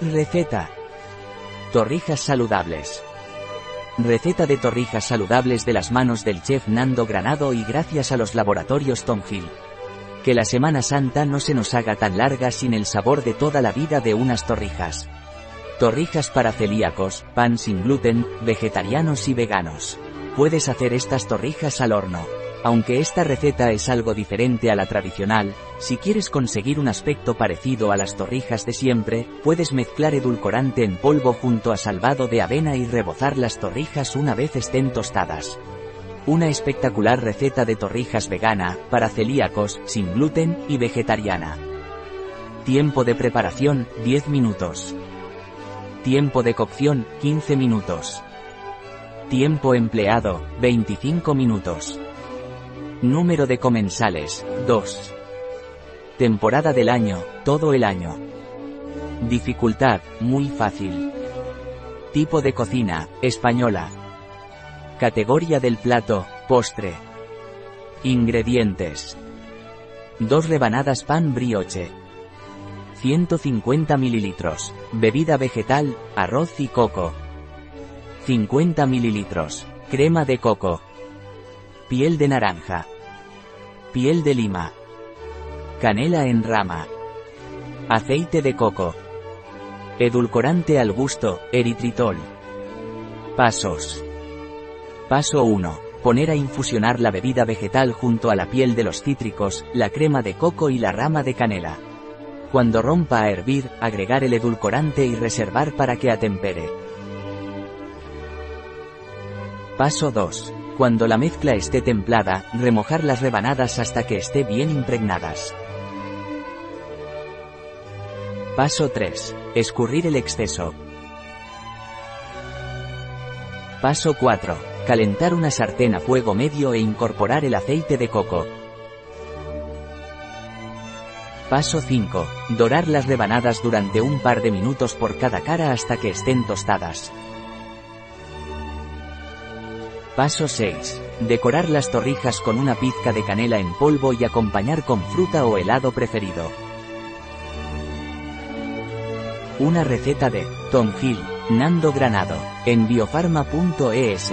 Receta. Torrijas saludables. Receta de torrijas saludables de las manos del chef Nando Granado y gracias a los laboratorios Tom Hill. Que la Semana Santa no se nos haga tan larga sin el sabor de toda la vida de unas torrijas. Torrijas para celíacos, pan sin gluten, vegetarianos y veganos. Puedes hacer estas torrijas al horno. Aunque esta receta es algo diferente a la tradicional, si quieres conseguir un aspecto parecido a las torrijas de siempre, puedes mezclar edulcorante en polvo junto a salvado de avena y rebozar las torrijas una vez estén tostadas. Una espectacular receta de torrijas vegana, para celíacos, sin gluten y vegetariana. Tiempo de preparación, 10 minutos. Tiempo de cocción, 15 minutos. Tiempo empleado, 25 minutos. Número de comensales, 2. Temporada del año, todo el año. Dificultad, muy fácil. Tipo de cocina, española. Categoría del plato, postre. Ingredientes. 2 rebanadas pan brioche. 150 mililitros. Bebida vegetal, arroz y coco. 50 mililitros. Crema de coco. Piel de naranja. Piel de lima. Canela en rama. Aceite de coco. Edulcorante al gusto, eritritol. Pasos. Paso 1. Poner a infusionar la bebida vegetal junto a la piel de los cítricos, la crema de coco y la rama de canela. Cuando rompa a hervir, agregar el edulcorante y reservar para que atempere. Paso 2. Cuando la mezcla esté templada, remojar las rebanadas hasta que esté bien impregnadas. Paso 3. Escurrir el exceso. Paso 4. Calentar una sartén a fuego medio e incorporar el aceite de coco. Paso 5. Dorar las rebanadas durante un par de minutos por cada cara hasta que estén tostadas. Paso 6. Decorar las torrijas con una pizca de canela en polvo y acompañar con fruta o helado preferido. Una receta de Tom Nando Granado, en biofarma.es.